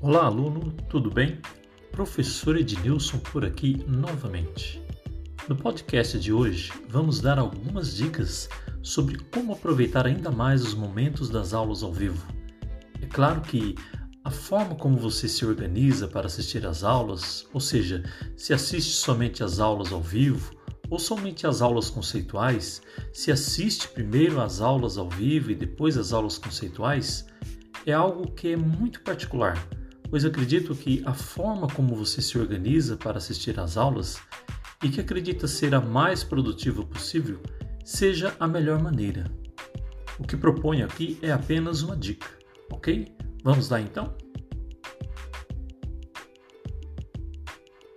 Olá, aluno, tudo bem? Professor Ednilson por aqui novamente. No podcast de hoje, vamos dar algumas dicas sobre como aproveitar ainda mais os momentos das aulas ao vivo. É claro que a forma como você se organiza para assistir às aulas, ou seja, se assiste somente às aulas ao vivo ou somente às aulas conceituais, se assiste primeiro às aulas ao vivo e depois às aulas conceituais, é algo que é muito particular pois acredito que a forma como você se organiza para assistir às aulas e que acredita ser a mais produtiva possível seja a melhor maneira. O que proponho aqui é apenas uma dica, ok? Vamos lá então?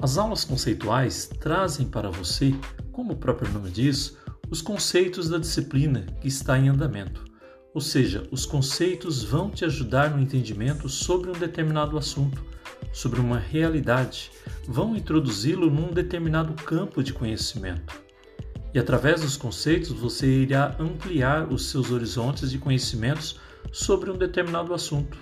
As aulas conceituais trazem para você, como o próprio nome diz, os conceitos da disciplina que está em andamento ou seja, os conceitos vão te ajudar no entendimento sobre um determinado assunto, sobre uma realidade, vão introduzi-lo num determinado campo de conhecimento. E através dos conceitos você irá ampliar os seus horizontes de conhecimentos sobre um determinado assunto.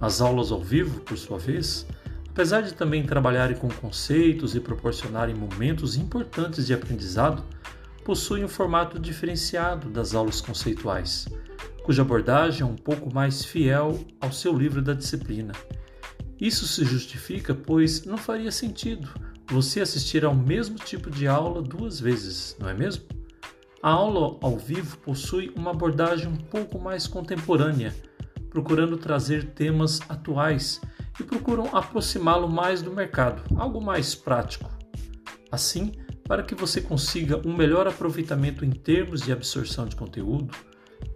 As aulas ao vivo, por sua vez, apesar de também trabalharem com conceitos e proporcionarem momentos importantes de aprendizado, possuem um formato diferenciado das aulas conceituais cuja abordagem é um pouco mais fiel ao seu livro da disciplina. Isso se justifica pois não faria sentido você assistir ao mesmo tipo de aula duas vezes, não é mesmo? A aula ao vivo possui uma abordagem um pouco mais contemporânea, procurando trazer temas atuais e procuram aproximá-lo mais do mercado, algo mais prático. Assim, para que você consiga um melhor aproveitamento em termos de absorção de conteúdo,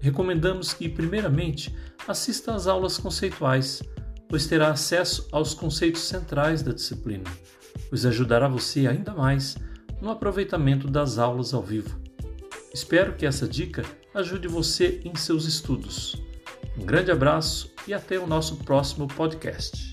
recomendamos que, primeiramente, assista às aulas conceituais, pois terá acesso aos conceitos centrais da disciplina, pois ajudará você ainda mais no aproveitamento das aulas ao vivo. Espero que essa dica ajude você em seus estudos. Um grande abraço e até o nosso próximo podcast.